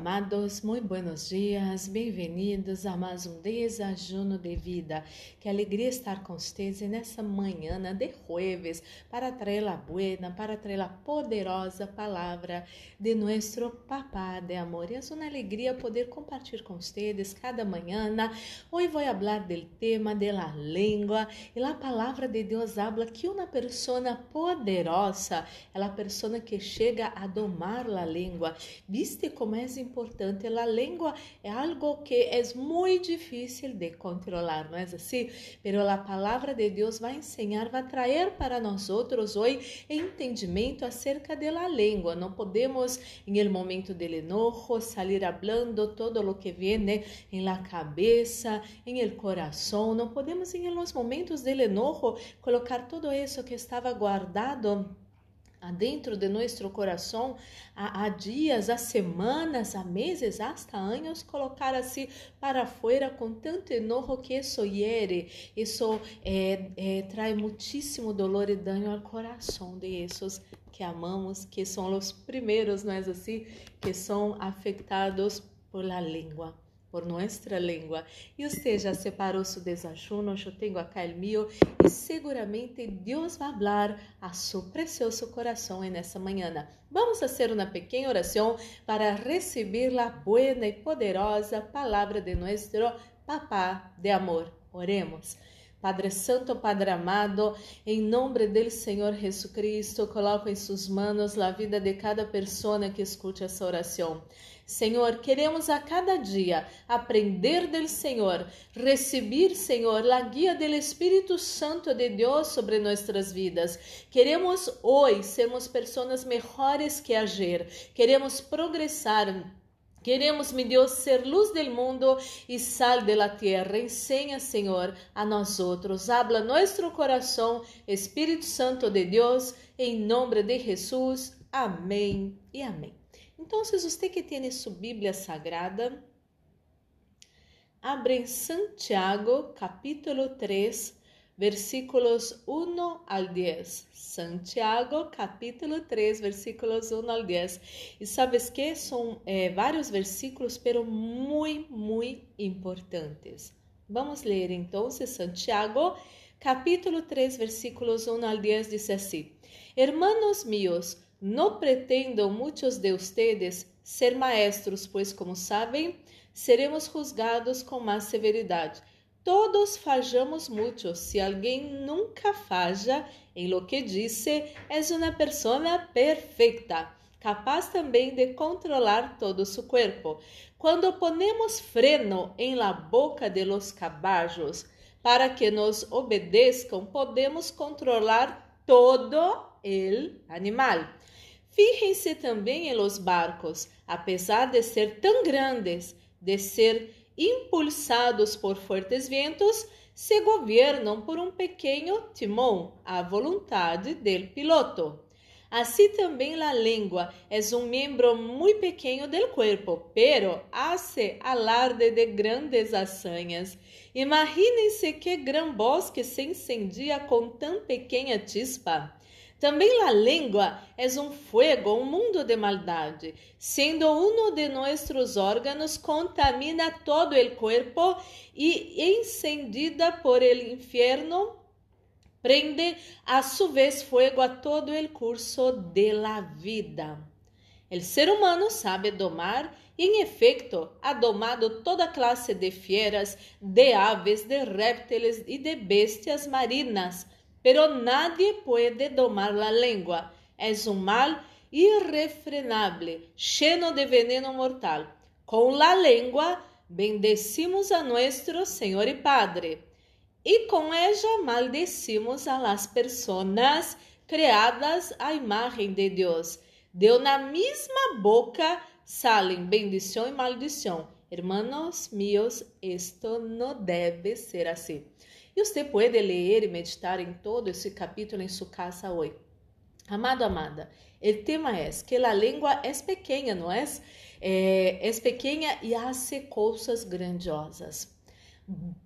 amados, muito buenos dias, bem-vindos a mais um desajuno de vida. Que alegria estar com vocês nessa manhã de jueves para trazer a buena, para trazer a poderosa palavra de nosso Papá de amor. E é uma alegria poder compartilhar com vocês cada manhã. Hoje vou falar do tema da língua e a palavra de Deus habla que uma pessoa poderosa é a pessoa que chega a domar a língua. Viste como é importante. A língua é algo que é muito difícil de controlar, não é assim? Pero a palavra de Deus vai ensinar, vai trazer para nós outros hoje entendimento acerca da língua. Não podemos, em el momento del enojo, salir hablando todo lo que viene em la cabeça, em el coração. Não podemos, em los momentos del enojo, colocar todo isso que estava guardado adentro de nosso coração há, há, dias, há semanas, há meses, hasta anos, colocar assim para fora com tanto enojo que isso hiere, isso é, é, traz muitíssimo dolor e dano ao coração de esses que amamos, que são os primeiros, não é assim, que são afetados por la língua por nossa língua. E você já separou seu desajuno, eu tenho acá o meu, e seguramente Deus vai falar a seu precioso coração nessa manhã. Vamos fazer uma pequena oração para receber a boa e poderosa palavra de nosso Papá de amor. Oremos. Padre Santo, Padre amado, em nome do Senhor Jesus Cristo, coloco em suas mãos a vida de cada pessoa que escute essa oração. Senhor, queremos a cada dia aprender do Senhor, receber, Senhor, a guia do Espírito Santo de Deus sobre nossas vidas. Queremos hoje sermos pessoas melhores que ayer. Queremos progressar Queremos, meu Deus, ser luz do mundo e sal da terra. Enseña, Senhor, a nós outros. Habla nosso coração, Espírito Santo de Deus, em nome de Jesus. Amém e amém. Então, você que tem sua Bíblia Sagrada, abre em Santiago, capítulo 3, versículos 1 al 10. Santiago, capítulo 3, versículos 1 al 10. E sabes que são é, vários versículos, pero muito, muito importantes. Vamos ler então Santiago, capítulo 3, versículos 1 al 10, diz assim: Hermanos míos, no pretendam muitos de ustedes ser maestros, pois, como sabem, seremos juzgados com mais severidade. Todos fajamos muito. Se alguém nunca faja em lo que disse, é uma pessoa perfeita, capaz também de controlar todo su corpo. Quando ponemos freno em la boca de los caballos para que nos obedeçam, podemos controlar todo el animal. Fíjense também em los barcos, apesar de ser tão grandes, de ser impulsados por fortes ventos, se governam por um pequeno timão, à vontade del piloto. Assim também a língua é um membro muito pequeno do corpo, pero hace alarde de grandes hazañas. Imaginem-se que gran bosque se incendia com tão pequena chispa. Também a língua é um fuego, um mundo de maldade. Sendo um de nossos órgãos, contamina todo o corpo e, encendida por el inferno, prende a su vez fuego a todo el curso de la vida. El ser humano sabe domar e, em efeito, ha domado toda classe de fieras, de aves, de répteis e de bestias marinas pero nadie puede domar la lengua. Es un mal irrefrenable, lleno de veneno mortal. Com la lengua bendecimos a nuestro Senhor e Padre, e com ella maldecimos a las personas criadas à imagem de Deus. De na mesma boca salen bendição e maldição. Hermanos míos, esto no debe ser assim. Você pode ler e meditar em todo esse capítulo em sua casa hoje. Amado, amada, o tema é que a língua é pequena, não é? É, é pequena e hace coisas grandiosas.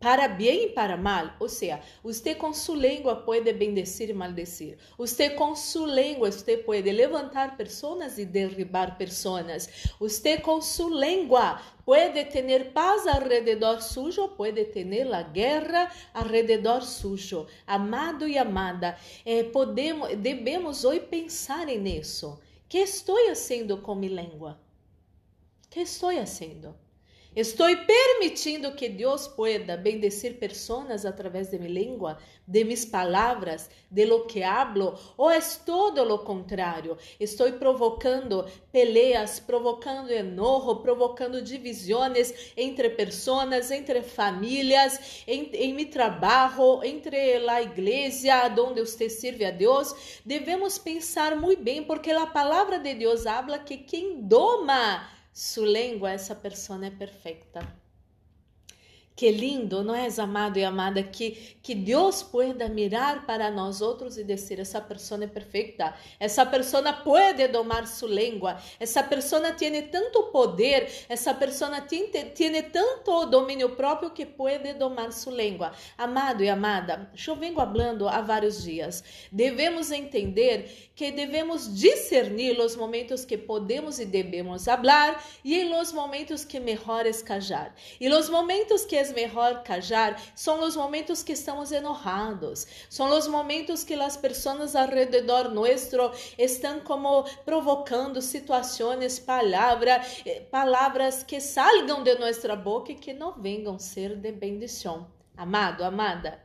Para bem e para mal. Ou seja, você com sua língua pode bendecir e maldecir. Você com sua língua você pode levantar pessoas e derribar pessoas. Você com sua língua pode ter paz alrededor sujo, pode ter a guerra alrededor sujo. Amado e amada, eh, podemos, devemos hoje pensar nisso. que estou fazendo com minha língua? que estou fazendo? Estou permitindo que Deus pueda bendecir pessoas através de minha língua, de mis palavras, de lo que hablo, ou é todo lo contrário? Estou provocando peleas, provocando enojo, provocando divisões entre pessoas, entre famílias, em, em mi trabalho, entre a igreja, onde você serve a Deus. Devemos pensar muito bem, porque a palavra de Deus habla que quem doma su lengua essa pessoa é perfeita. Que lindo, não é, amado e amada, que, que Deus pueda mirar para nós outros e dizer: essa pessoa é perfeita, essa pessoa pode domar sua língua, essa pessoa tem tanto poder, essa pessoa tem, tanto domínio próprio que pode domar sua língua. Amado e amada, eu venho falando há vários dias. Devemos entender que devemos discernir os momentos que podemos e devemos falar e os momentos que melhor escajar. E os momentos que é melhor callar são os momentos que estamos enojados, são os momentos que as pessoas ao redor nuestro estão como provocando situações, palavras, eh, palavras que salgam de nossa boca e que não venham ser de bendição. Amado, amada,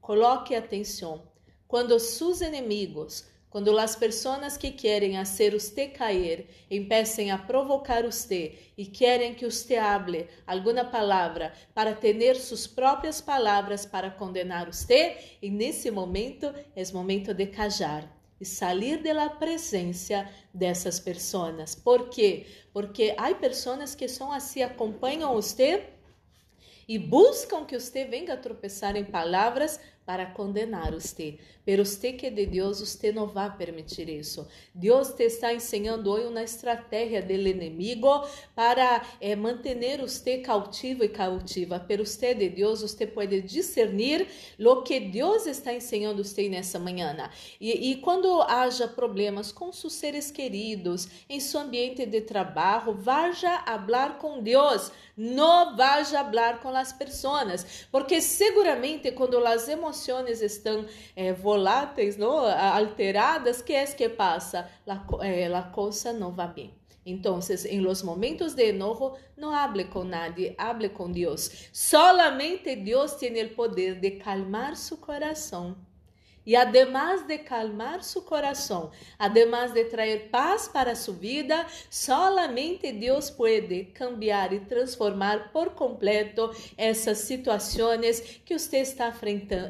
coloque atenção. Quando seus inimigos quando as pessoas que querem fazer você cair empecem a provocar você e querem que você hable alguma palavra para ter suas próprias palavras para condenar você, e nesse momento é momento de callar e sair da presença dessas pessoas. Por quê? Porque há pessoas que são assim, acompanham você e buscam que você venha tropeçar em palavras para condenar você. Pero você que é de Deus, você não vai permitir isso. Deus te está ensinando hoje uma estratégia do inimigo para eh, manter você cautivo e cautiva. Pero você de Deus, você pode discernir o que Deus está ensinando você nessa manhã. E, e quando haja problemas com seus seres queridos, em seu ambiente de trabalho, vá falar com Deus. Não vá falar com as pessoas, porque seguramente quando as emoções estão eh, voláteis, alteradas, que é que passa? La, eh, la cosa não va bem. Então, em los momentos de enojo, não hable com nadie, hable com Deus. Solamente Deus tem o poder de calmar seu coração e además de calmar seu coração, además de trazer paz para sua vida, solamente Deus pode cambiar e transformar por completo essas situações que você está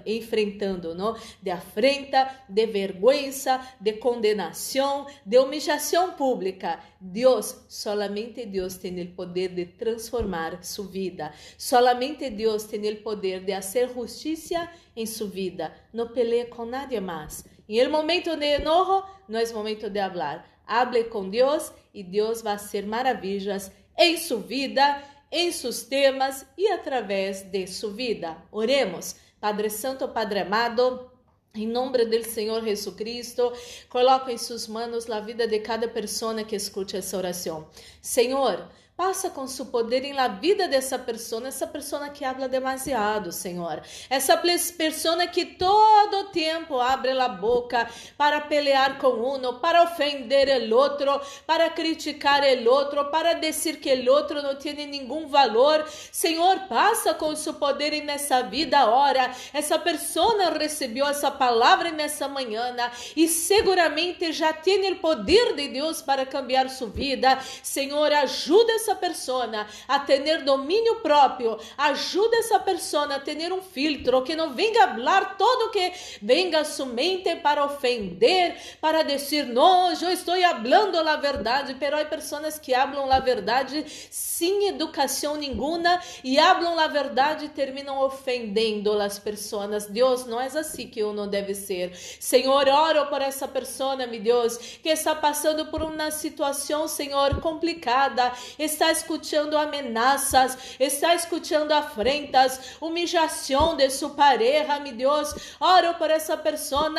enfrentando, não? De afrenta, de vergüenza, de condenação, de humilhação pública. Deus, solamente Deus tem o poder de transformar sua vida. Solamente Deus tem o poder de fazer justiça em sua vida. Não peleie com nadie mais. Em el momento de enojo, não é momento de hablar. Hable com Deus e Deus vai fazer maravilhas em sua vida, em seus temas e através de sua vida. Oremos. Padre Santo, Padre amado, em nome do Senhor Jesus Cristo, coloco em suas mãos a vida de cada pessoa que escute essa oração. Senhor, Passa com seu poder em la vida dessa pessoa, essa pessoa que habla demasiado, Senhor. Essa pessoa que todo tempo abre a boca para pelear com um, para ofender o outro, para criticar o outro, para dizer que o outro não tem nenhum valor. Senhor, passa com seu poder nessa vida agora. Essa pessoa recebeu essa palavra nessa manhã e seguramente já tem o poder de Deus para cambiar sua vida. Senhor, ajuda essa pessoa a ter domínio próprio, ajuda essa pessoa a ter um filtro que não venga falar todo que venga somente para ofender, para dizer, não, eu estou falando a verdade, pero há pessoas que falam a verdade sem educação nenhuma e falam a verdade e terminam ofendendo as pessoas. Deus, não é assim que uno deve ser. Senhor, oro por essa pessoa, meu Deus, que está passando por uma situação, Senhor, complicada, está escutando ameaças, está escutando afrentas, humillação de sua pareja, meu Deus. Oro por essa pessoa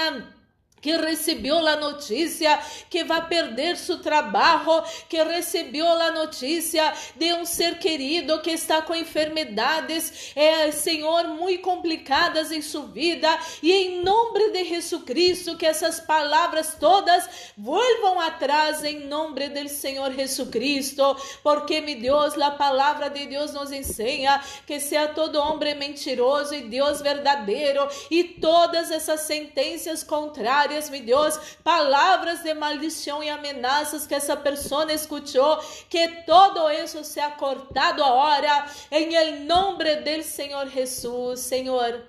que recebeu a notícia que vai perder seu trabalho, que recebeu a notícia de um ser querido que está com enfermidades, é, Senhor, muito complicadas em sua vida, e em nome de Jesus Cristo, que essas palavras todas volvam atrás em nome do Senhor Jesus Cristo, porque, meu Deus, a palavra de Deus nos ensina que seja todo homem mentiroso e Deus verdadeiro, e todas essas sentenças contrárias glórias, meu Deus, palavras de maldição e ameaças que essa pessoa escutou, que todo isso seja cortado agora, em nome del Senhor Jesus, Senhor.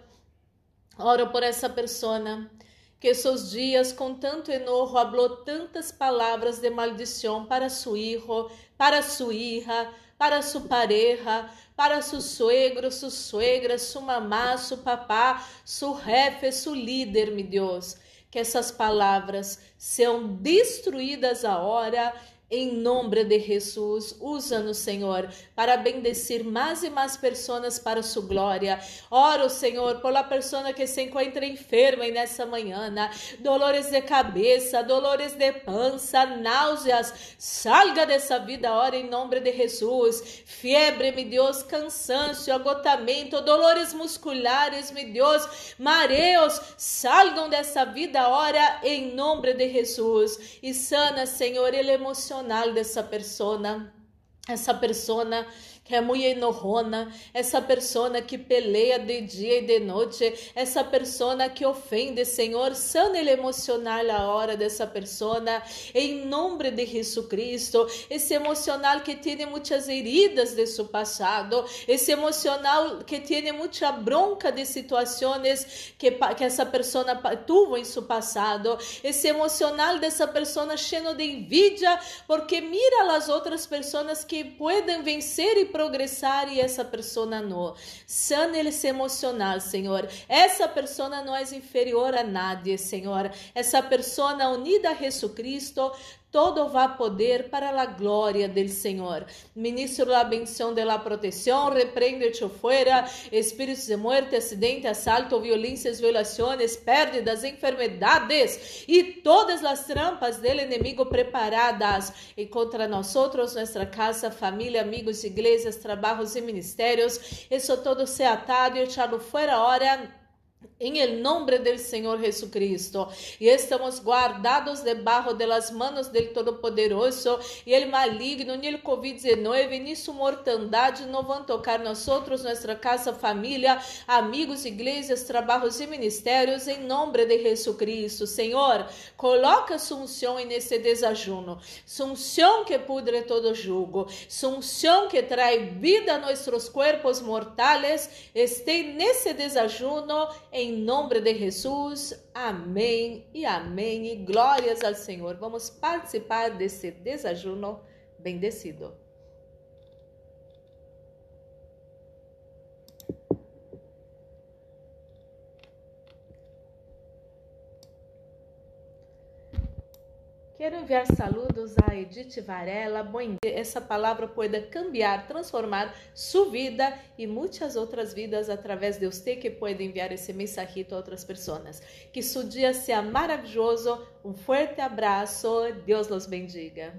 Oro por essa pessoa que seus dias com tanto enojo falou tantas palavras de maldição para seu filho, para sua hija, para sua pareja, para seu suegro, sua suegra, sua mamá, seu papá, seu jefe, seu líder, meu Deus que essas palavras sejam destruídas agora em nome de Jesus, usa-nos, Senhor, para bendecir mais e mais pessoas para sua glória. Oro, Senhor, por la pessoa que se encontra enferma nessa manhã, dolores de cabeça, dolores de pança, náuseas, salga dessa vida ora em nome de Jesus. Fiebre, meu Deus, cansaço, agotamento, dolores musculares, meu Deus, mareos, salgam dessa vida ora em nome de Jesus. E sana, Senhor, ele emociona emocional dessa persona, essa persona que é muito enojona, essa persona que peleia de dia e de noite, essa persona que ofende, Senhor, sana ele emocional a hora dessa persona, em nome de Jesus Cristo, esse emocional que tem muitas heridas de seu passado, esse emocional que tem muita bronca de situações que, que essa persona tuvo em seu passado, esse emocional dessa persona cheio de envidia, porque mira as outras pessoas que podem vencer e progressar e essa pessoa não. Sana ele se emocional, Senhor. Essa pessoa não é inferior a nadie, Senhor. Essa pessoa unida a Jesus Cristo todo va poder para la gloria del Señor. Ministro la bendición de la protección, reprende fuera, espíritus de muerte, accidente, asalto, violências, violações, pérdidas, enfermedades e todas as trampas del enemigo preparadas e contra nós outros, nossa casa, família, amigos, igrejas, trabalhos e ministérios. Isso todo se atado e echado fora hora em nombre del Senhor Jesucristo. E estamos guardados debaixo de las manos del Todo-Poderoso e el maligno, ni el COVID-19, ni su mortandade não vão tocar nós outros, nossa casa, família, amigos, igrejas, trabalhos e ministérios, em nome de Jesucristo. Senhor, coloca sua unção nesse desajuno, sua unção que pudre todo jugo, sua unção que traz vida a nossos corpos mortais, esteja nesse desajuno, em nome de Jesus, amém e amém. E glórias ao Senhor. Vamos participar desse desajuno bendecido. Quero enviar saludos a Edith Varela. Bom dia. Essa palavra pode cambiar, transformar sua vida e muitas outras vidas através de você que pode enviar esse mensajito a outras pessoas. Que seu dia seja maravilhoso. Um forte abraço. Deus los bendiga.